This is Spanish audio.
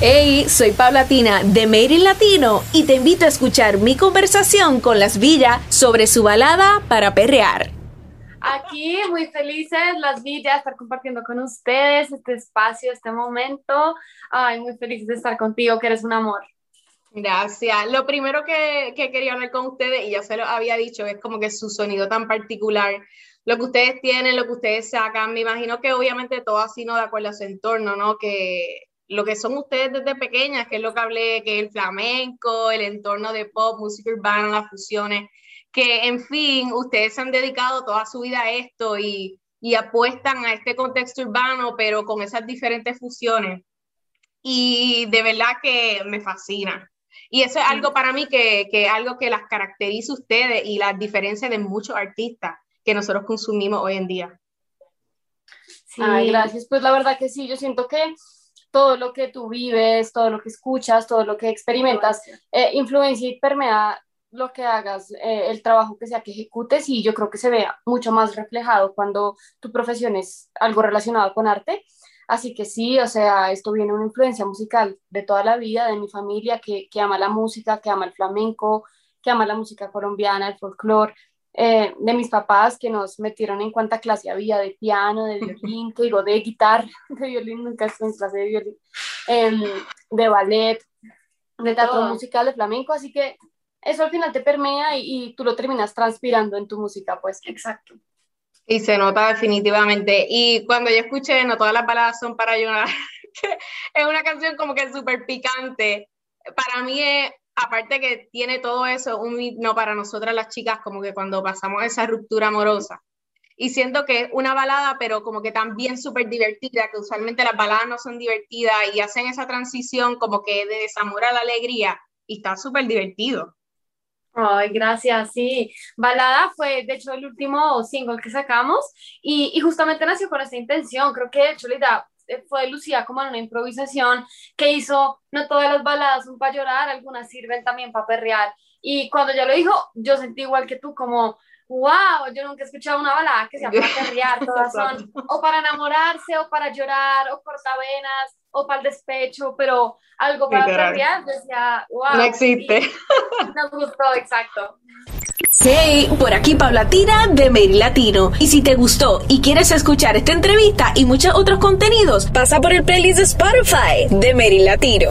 Hey, soy Paulatina de Made in Latino y te invito a escuchar mi conversación con las villas sobre su balada para perrear. Aquí muy felices las villas estar compartiendo con ustedes este espacio, este momento. Ay, muy felices de estar contigo, que eres un amor. Gracias. Lo primero que, que, quería hablar con ustedes, y ya se lo había dicho, es como que su sonido tan particular, lo que ustedes tienen, lo que ustedes sacan, me imagino que obviamente todo así no de acuerdo a su entorno, ¿no? Que lo que son ustedes desde pequeñas, que es lo que hablé, que el flamenco, el entorno de pop, música urbana, las fusiones, que en fin, ustedes se han dedicado toda su vida a esto y, y apuestan a este contexto urbano, pero con esas diferentes fusiones. Y de verdad que me fascina. Y eso es algo para mí que, que es algo que las caracteriza a ustedes y las diferencias de muchos artistas que nosotros consumimos hoy en día. Sí, gracias. Pues la verdad que sí, yo siento que todo lo que tú vives, todo lo que escuchas, todo lo que experimentas, eh, influencia y permea lo que hagas, eh, el trabajo que sea que ejecutes y yo creo que se vea mucho más reflejado cuando tu profesión es algo relacionado con arte. Así que sí, o sea, esto viene una influencia musical de toda la vida, de mi familia que, que ama la música, que ama el flamenco, que ama la música colombiana, el folclore. Eh, de mis papás que nos metieron en cuánta clase había de piano, de violín, que digo, de guitarra, de violín, nunca estuve en clase de violín, em, de ballet, de teatro musical, de flamenco, así que eso al final te permea y, tú lo terminas transpirando en tu música, pues. Exacto. Y se nota definitivamente. Y cuando yo escuché No todas las baladas son para llorar, es una canción como que súper picante. Para mí es aparte que tiene todo eso, un himno para nosotras las chicas, como que cuando pasamos esa ruptura amorosa. Y siento que es una balada, pero como que también súper divertida, que usualmente las baladas no son divertidas y hacen esa transición como que de desamor a la alegría y está súper divertido. Ay, gracias, sí. Balada fue, de hecho, el último single que sacamos y, justamente nació con esta intención. Creo que, de hecho, fue Lucía como en una improvisación que hizo, no todas las baladas son para llorar, algunas sirven también para perrear. Y cuando ya lo dijo, yo sentí igual que tú, como, wow, yo nunca he escuchado una balada que sea para perrear, todas son o para enamorarse, o para llorar, o cortavenas, o para el despecho, pero algo para perrear, decía, wow. No existe. Nos gustó, exacto. Hey, por aquí Paulatina de Mary Latino. Y si te gustó y quieres escuchar esta entrevista y muchos otros contenidos, pasa por el playlist de Spotify de Mary Latino.